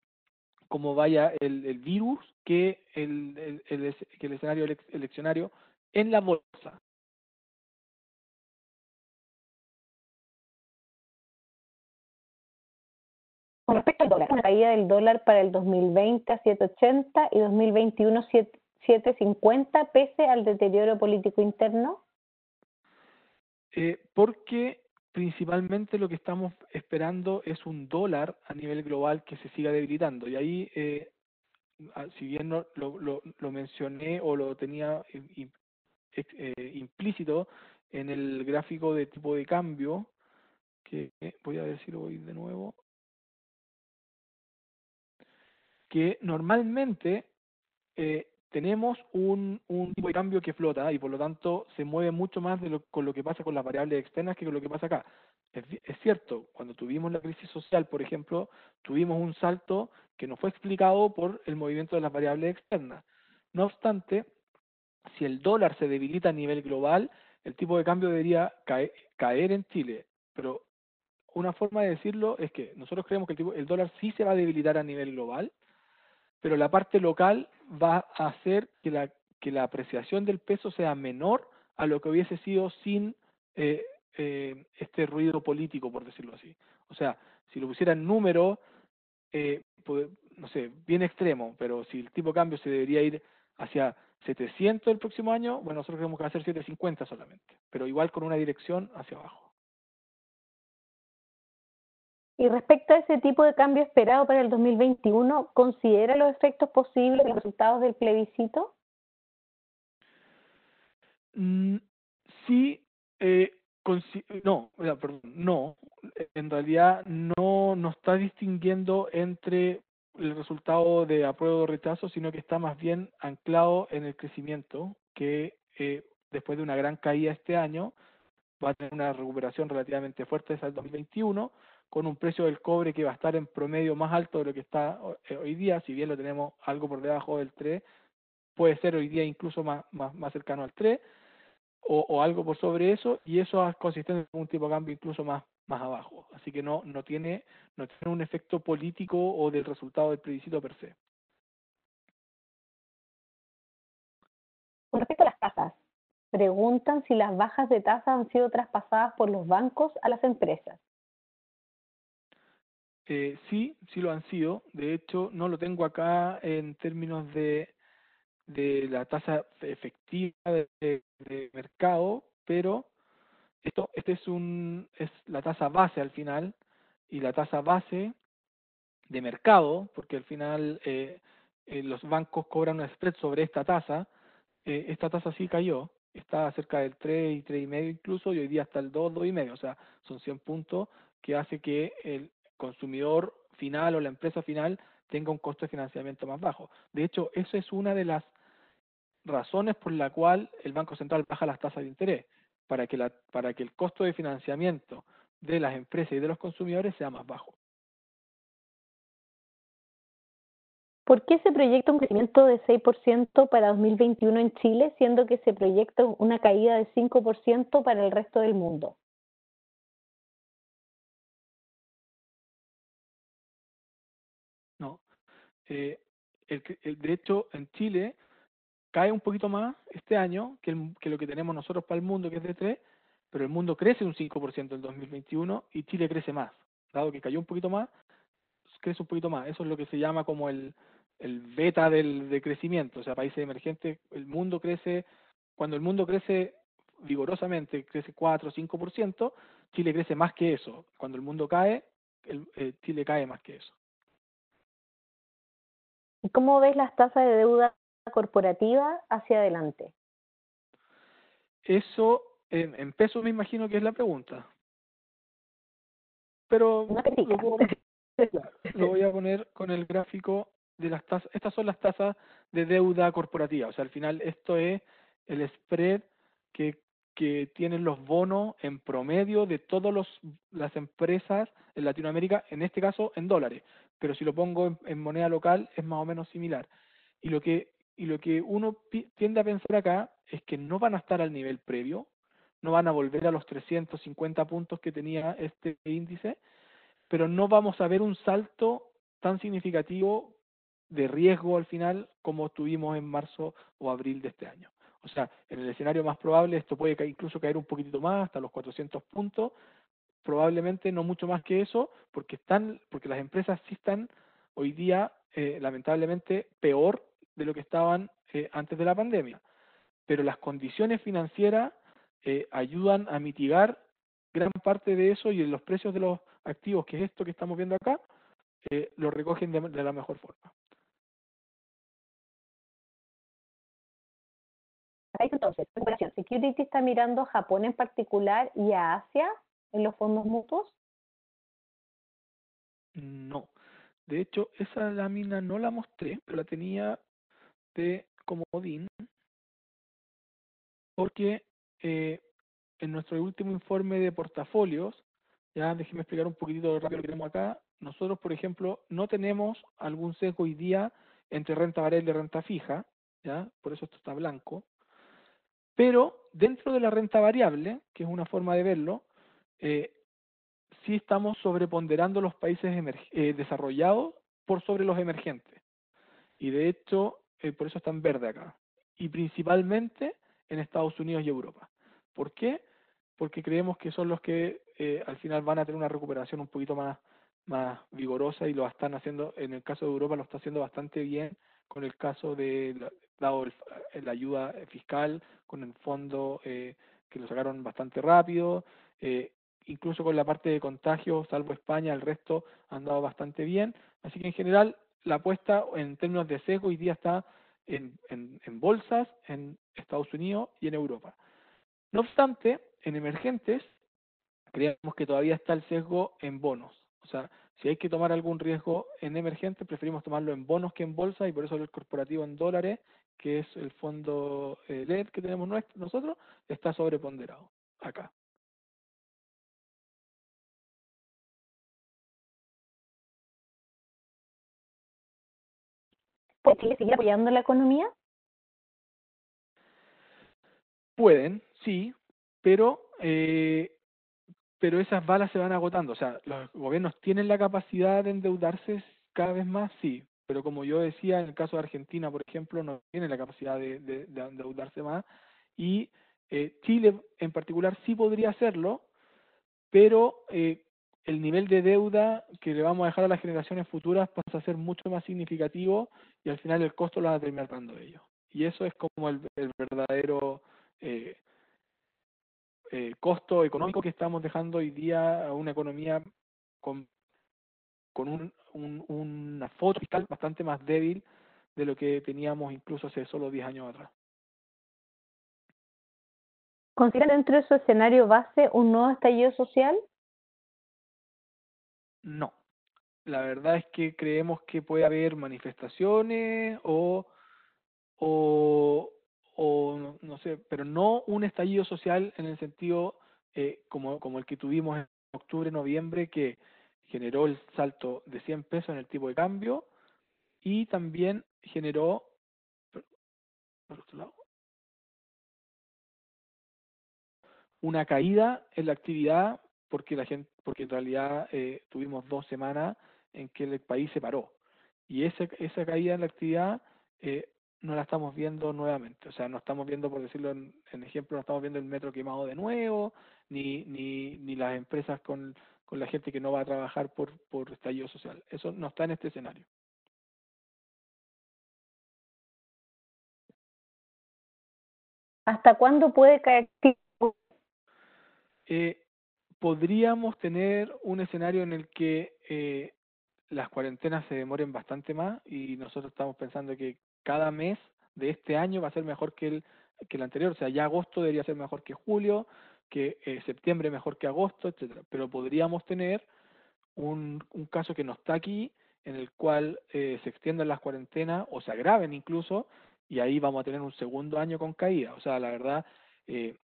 cómo vaya el, el virus que el, el, que el escenario eleccionario en la bolsa. Con respecto al dólar, una caída del dólar para el 2020 a 7.80 y 2021 7.50 pese al deterioro político interno? Eh, porque principalmente lo que estamos esperando es un dólar a nivel global que se siga debilitando. Y ahí, eh, si bien lo, lo, lo, mencioné o lo tenía eh, implícito en el gráfico de tipo de cambio, que voy a decirlo hoy de nuevo, que normalmente eh, tenemos un, tipo de cambio que flota y por lo tanto se mueve mucho más de lo, con lo que pasa con las variables externas que con lo que pasa acá. Es, es, cierto, cuando tuvimos la crisis social, por ejemplo, tuvimos un salto que no fue explicado por el movimiento de las variables externas. No obstante, si el dólar se debilita a nivel global, el tipo de cambio debería caer, caer en Chile. Pero una forma de decirlo es que nosotros creemos que el, tipo, el dólar sí se va a debilitar a nivel global, pero la parte local va a hacer que la, que la apreciación del peso sea menor a lo que hubiese sido sin, eh, eh, este ruido político, por decirlo así. O sea, si lo pusiera en número, eh, no sé, bien extremo, pero si el tipo de cambio se debería ir hacia 700 el próximo año, bueno, nosotros tenemos que hacer 750 solamente, pero igual con una dirección hacia abajo. Y respecto a ese tipo de cambio esperado para el 2021, ¿considera los efectos posibles de los resultados del plebiscito? Mm, sí, eh, no, perdón, no, en realidad no, no está distinguiendo entre el resultado de apruebo o rechazo, sino que está más bien anclado en el crecimiento, que eh, después de una gran caída este año va a tener una recuperación relativamente fuerte hasta el 2021, con un precio del cobre que va a estar en promedio más alto de lo que está eh, hoy día, si bien lo tenemos algo por debajo del 3, puede ser hoy día incluso más, más, más cercano al 3, o, algo por sobre eso, y eso es consistente con un tipo de cambio incluso más, más abajo. Así que no, no, tiene, no tiene un efecto político o del resultado del plebiscito per se. Con respecto a las tasas, preguntan si las bajas de tasas han sido traspasadas por los bancos a las empresas. Eh, sí, sí lo han sido. De hecho, no lo tengo acá en términos de de la tasa efectiva de, mercado, pero esto este es un es la tasa base al final y la tasa base de mercado, porque al final eh, eh, los bancos cobran un spread sobre esta tasa, eh, esta tasa sí cayó, está cerca del 3 y 3,5 incluso, y hoy día está el 2, 2,5, o sea, son 100 puntos que hace que el consumidor final o la empresa final tenga un costo de financiamiento más bajo. De hecho, eso es una de las razones por la cual el Banco Central baja las tasas de interés, para que, el costo de financiamiento de las empresas y de los consumidores sea más bajo. ¿Por qué se proyecta un crecimiento de 6% para 2021 en Chile, siendo que se proyecta una caída de 5% para el resto del mundo? Eh, el, de hecho, en Chile cae un poquito más este año que, lo que tenemos nosotros para el mundo, que es de 3, pero el mundo crece un 5% en 2021 y Chile crece más. Dado que cayó un poquito más, crece un poquito más. Eso es lo que se llama como el, el beta del de crecimiento. O sea, países emergentes, el mundo crece, cuando el mundo crece vigorosamente, crece 4 o 5%, Chile crece más que eso. Cuando el mundo cae, el, eh, Chile cae más que eso. ¿Y cómo ves las tasas de deuda corporativa hacia adelante? Eso en, en pesos me imagino que es la pregunta. Pero lo, voy a poner con el gráfico de las tasas. Estas son las tasas de deuda corporativa. O sea, al final esto es el spread que, que tienen los bonos en promedio de todas las empresas en Latinoamérica, en este caso en dólares. Pero si lo pongo en moneda local es más o menos similar. Y lo que y lo que uno tiende a pensar acá es que no van a estar al nivel previo, no van a volver a los 350 puntos que tenía este índice, pero no vamos a ver un salto tan significativo de riesgo al final como tuvimos en marzo o abril de este año. O sea, en el escenario más probable esto puede incluso caer un poquitito más, hasta los 400 puntos, probablemente no mucho más que eso, porque están, porque las empresas sí están hoy día eh, lamentablemente peor de lo que estaban eh, antes de la pandemia. Pero las condiciones financieras eh, ayudan a mitigar gran parte de eso y los precios de los activos, que es esto que estamos viendo acá, eh, lo recogen de, la mejor forma. Entonces, Security está mirando a Japón en particular y a Asia en los fondos mutuos. No. De hecho, esa lámina no la mostré, pero la tenía de comodín, porque eh, en nuestro último informe de portafolios, ya déjeme explicar un poquitito rápido lo que tenemos acá, nosotros, por ejemplo, no tenemos algún sesgo hoy día entre renta variable y renta fija, ya por eso esto está blanco, pero dentro de la renta variable, que es una forma de verlo, eh, sí estamos sobreponderando los países eh, desarrollados por sobre los emergentes. Y de hecho, eh, por eso está en verde acá. Y principalmente en Estados Unidos y Europa. ¿Por qué? porque creemos que son los que eh, al final van a tener una recuperación un poquito más, más vigorosa y lo están haciendo, en el caso de Europa lo está haciendo bastante bien con el caso de, dado la ayuda fiscal, con el fondo eh, que lo sacaron bastante rápido, eh, incluso con la parte de contagio, salvo España, el resto han dado bastante bien. Así que en general la apuesta en términos de sesgo hoy día está en, bolsas en Estados Unidos y en Europa. No obstante, en emergentes creemos que todavía está el sesgo en bonos. O sea, si hay que tomar algún riesgo en emergentes, preferimos tomarlo en bonos que en bolsa y por eso el corporativo en dólares, que es el fondo LED e que tenemos nosotros, está sobreponderado acá. ¿Puede Chile seguir apoyando la economía? Pueden, sí, pero eh, pero esas balas se van agotando. O sea, los gobiernos tienen la capacidad de endeudarse cada vez más, sí, pero como yo decía, en el caso de Argentina, por ejemplo, no tiene la capacidad de, de, endeudarse más y eh, Chile en particular sí podría hacerlo, pero eh, el nivel de deuda que le vamos a dejar a las generaciones futuras pasa a ser mucho más significativo y al final el costo lo van a terminar dando ellos. Y eso es como el, el verdadero eh, eh, costo económico que estamos dejando hoy día a una economía con, con un, un, una foto fiscal bastante más débil de lo que teníamos incluso hace solo 10 años atrás. ¿Considera dentro de su escenario base un nuevo estallido social? No. La verdad es que creemos que puede haber manifestaciones o, o, no sé, pero no un estallido social en el sentido eh, como, como el que tuvimos en octubre, noviembre, que generó el salto de 100 pesos en el tipo de cambio y también generó, por otro lado, una caída en la actividad porque la gente, porque en realidad eh, tuvimos dos semanas en que el país se paró y esa, esa caída en la actividad eh, no la estamos viendo nuevamente. O sea, no estamos viendo, por decirlo en, ejemplo, no estamos viendo el metro quemado de nuevo, ni, ni, ni las empresas con, con la gente que no va a trabajar por, por estallido social. Eso no está en este escenario. ¿Hasta cuándo puede caer? Eh, podríamos tener un escenario en el que eh, las cuarentenas se demoren bastante más y nosotros estamos pensando que cada mes de este año va a ser mejor que el, que el anterior. O sea, ya agosto debería ser mejor que julio, que eh, septiembre mejor que agosto, etcétera. Pero podríamos tener un, caso que no está aquí, en el cual eh, se extiendan las cuarentenas o se agraven incluso, y ahí vamos a tener un segundo año con caída. O sea, la verdad, eh,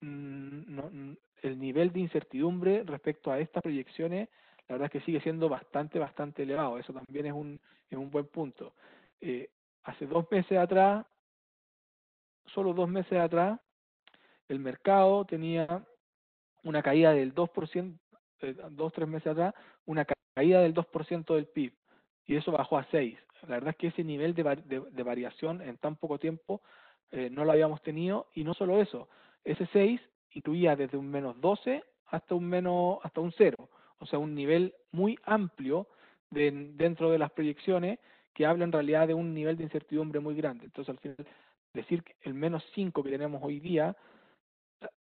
el nivel de incertidumbre respecto a estas proyecciones la verdad es que sigue siendo bastante, bastante elevado. Eso también es un, es un buen punto. Eh, hace dos meses atrás, solo dos meses atrás, el mercado tenía una caída del 2%, eh, dos, tres meses atrás, una caída del 2% del PIB, y eso bajó a 6. La verdad es que ese nivel de, de, variación en tan poco tiempo eh, no lo habíamos tenido, y no solo eso, ese 6 incluía desde un menos 12 hasta un menos, hasta un 0 o sea, un nivel muy amplio de, dentro de las proyecciones que habla en realidad de un nivel de incertidumbre muy grande. Entonces, al final, decir que el menos 5 que tenemos hoy día,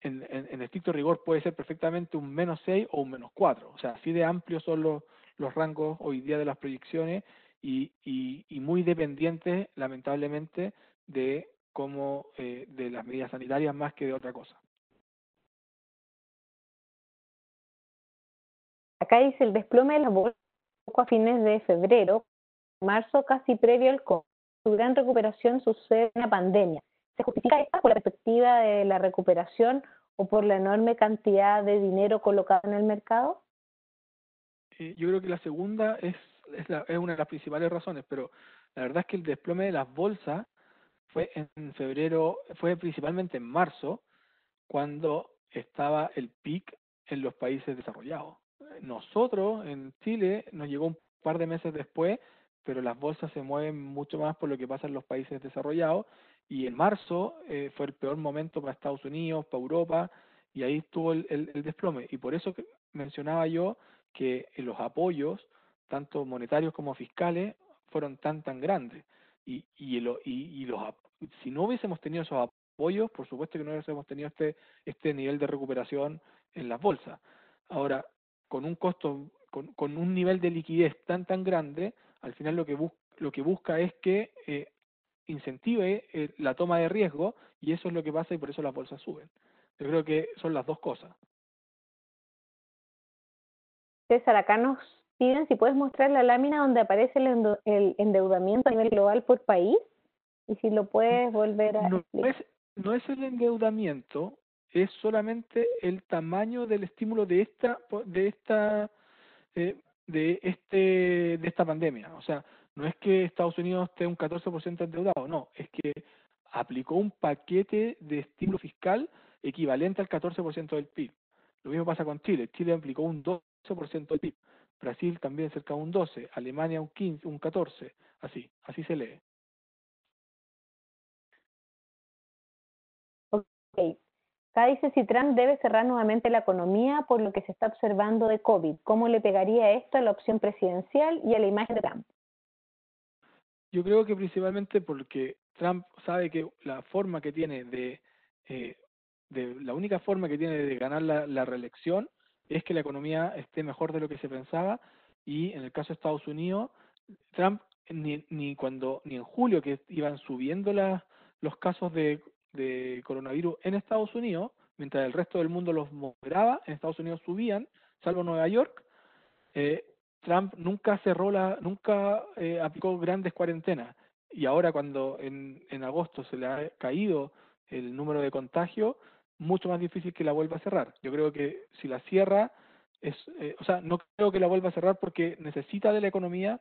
en, en, estricto rigor puede ser perfectamente un menos 6 o un menos 4. O sea, así de amplios son los, los rangos hoy día de las proyecciones y, y, y muy dependientes, lamentablemente, de cómo eh, de las medidas sanitarias más que de otra cosa. Acá dice el desplome de las bolsas a fines de febrero, marzo casi previo al COVID. Su gran recuperación sucede en la pandemia. ¿Se justifica esta por la perspectiva de la recuperación o por la enorme cantidad de dinero colocado en el mercado? Eh, yo creo que la segunda es, es, la, es una de las principales razones, pero la verdad es que el desplome de las bolsas fue en febrero, fue principalmente en marzo, cuando estaba el pic en los países desarrollados nosotros en Chile nos llegó un par de meses después, pero las bolsas se mueven mucho más por lo que pasa en los países desarrollados y en marzo eh, fue el peor momento para Estados Unidos, para Europa, y ahí estuvo el, el, desplome. Y por eso mencionaba yo que los apoyos, tanto monetarios como fiscales, fueron tan, tan grandes. Y, y, y, y los, si no hubiésemos tenido esos apoyos, por supuesto que no hubiésemos tenido este, este nivel de recuperación en las bolsas. Ahora, con un costo, con, un nivel de liquidez tan, tan grande, al final lo que, lo que busca es que eh, incentive eh, la toma de riesgo y eso es lo que pasa y por eso las bolsas suben. Yo creo que son las dos cosas. César, acá nos piden si puedes mostrar la lámina donde aparece el, endeudamiento a nivel global por país y si lo puedes volver a... No, es, no es el endeudamiento, es solamente el tamaño del estímulo de esta de esta eh, de este de esta pandemia o sea no es que Estados Unidos esté un 14% endeudado, no, es que aplicó un paquete de estímulo fiscal equivalente al 14% del PIB. Lo mismo pasa con Chile. Chile aplicó un 12% del PIB. Brasil también cerca de un 12, Alemania un 15, un 14, así, así se lee. Ok. Acá dice Trump debe cerrar nuevamente la economía por lo que se está observando de COVID. ¿Cómo le pegaría esto a la opción presidencial y a la imagen de Trump? Yo creo que principalmente porque Trump sabe que la forma que tiene de, eh, de la única forma que tiene de ganar la, la, reelección es que la economía esté mejor de lo que se pensaba y en el caso de Estados Unidos, Trump ni, ni cuando ni en julio que iban subiendo la, los casos de, de coronavirus en Estados Unidos, mientras el resto del mundo los moderaba, en Estados Unidos subían, salvo Nueva York, eh, Trump nunca cerró la, nunca eh, aplicó grandes cuarentenas y ahora cuando en, en agosto se le ha caído el número de contagios, mucho más difícil que la vuelva a cerrar. Yo creo que si la cierra, es, eh, o sea, no creo que la vuelva a cerrar porque necesita de la economía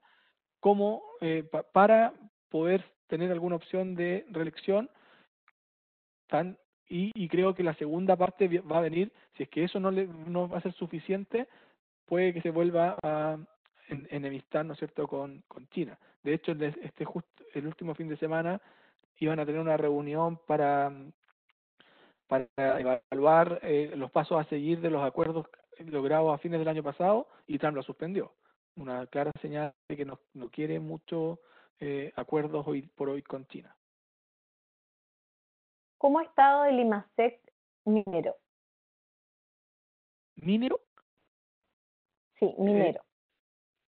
como eh, para poder tener alguna opción de reelección tan y, y, creo que la segunda parte va a venir, si es que eso no, le, no va a ser suficiente, puede que se vuelva a enemistar, ¿no es cierto?, con, con China. De hecho, este justo, el último fin de semana iban a tener una reunión para, para evaluar eh, los pasos a seguir de los acuerdos logrados a fines del año pasado y Trump lo suspendió. Una clara señal de que no, no quiere mucho eh, acuerdos hoy por hoy con China. ¿Cómo ha estado el IMASEC minero? ¿Minero? Sí, eh, minero.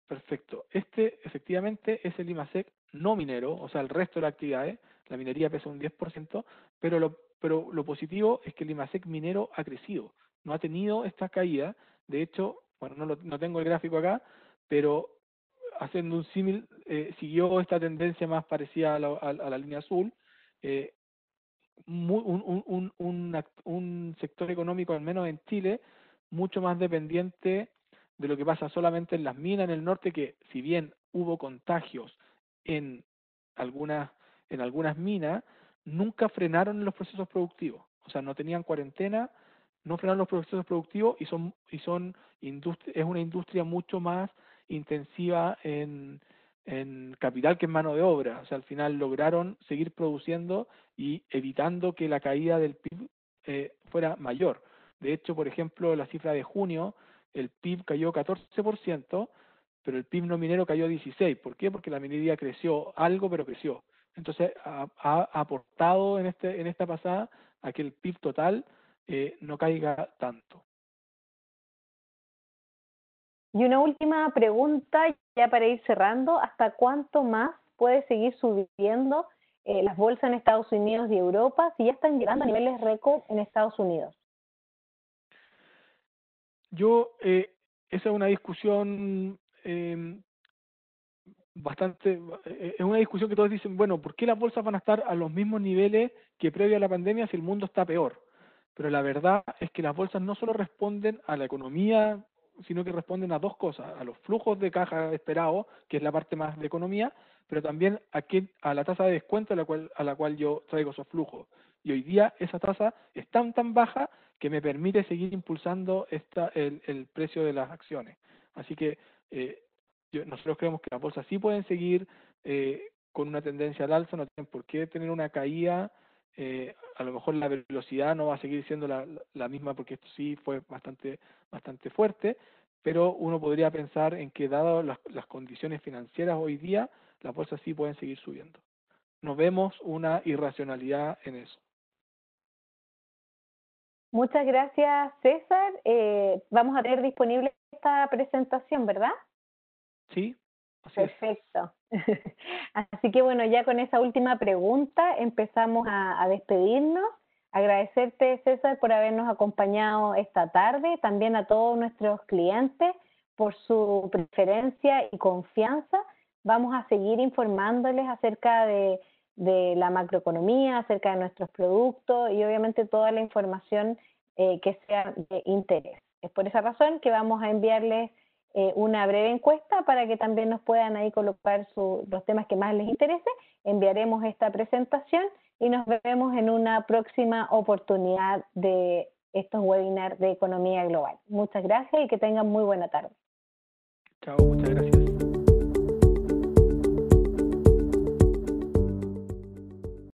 perfecto. Este efectivamente es el IMASEC no minero, o sea, el resto de las actividades, la minería pesa un 10%, pero lo, pero lo positivo es que el IMASEC minero ha crecido, no ha tenido esta caída, de hecho, bueno, no, lo, no tengo el gráfico acá, pero haciendo un símil, eh, siguió esta tendencia más parecida a la, a, la línea azul, eh, muy, un, un, un, un sector económico, al menos en Chile, mucho más dependiente de lo que pasa solamente en las minas en el norte, que si bien hubo contagios en algunas, en algunas minas, nunca frenaron los procesos productivos. O sea, no tenían cuarentena, no frenaron los procesos productivos y son, y son es una industria mucho más intensiva en, en capital que en mano de obra. O sea, al final lograron seguir produciendo y evitando que la caída del PIB eh, fuera mayor. De hecho, por ejemplo, la cifra de junio el PIB cayó 14%, pero el PIB no minero cayó 16%. ¿Por qué? Porque la minería creció algo, pero creció. Entonces, ha, aportado en, este, en esta pasada a que el PIB total eh, no caiga tanto. Y una última pregunta, ya para ir cerrando, ¿hasta cuánto más puede seguir subiendo eh, las bolsas en Estados Unidos y Europa si ya están llegando a niveles récord en Estados Unidos? Yo, eh, esa es una discusión eh, bastante, es una discusión que todos dicen, bueno, ¿por qué las bolsas van a estar a los mismos niveles que previo a la pandemia si el mundo está peor? Pero la verdad es que las bolsas no solo responden a la economía, sino que responden a dos cosas, a los flujos de caja esperados, que es la parte más de economía, pero también a, que, a la tasa de descuento a la, cual, a la cual yo traigo esos flujos. Y hoy día esa tasa es tan tan baja que me permite seguir impulsando esta, el, el precio de las acciones. Así que eh, yo, nosotros creemos que las bolsas sí pueden seguir eh, con una tendencia al alza, no tienen por qué tener una caída. Eh, a lo mejor la velocidad no va a seguir siendo la, la misma porque esto sí fue bastante, bastante fuerte, pero uno podría pensar en que dado las, las condiciones financieras hoy día, las bolsas sí pueden seguir subiendo. No vemos una irracionalidad en eso. Muchas gracias, César. Eh, vamos a tener disponible esta presentación, ¿verdad? Sí. Perfecto. así que bueno, ya con esa última pregunta empezamos a, despedirnos. Agradecerte, César, por habernos acompañado esta tarde, también a todos nuestros clientes por su preferencia y confianza. Vamos a seguir informándoles acerca de, la macroeconomía, acerca de nuestros productos y obviamente toda la información eh, que sea de interés. Es por esa razón que vamos a enviarles eh, una breve encuesta para que también nos puedan ahí colocar los temas que más les interese. Enviaremos esta presentación y nos vemos en una próxima oportunidad de estos webinars de economía global. Muchas gracias y que tengan muy buena tarde. Chao, muchas gracias.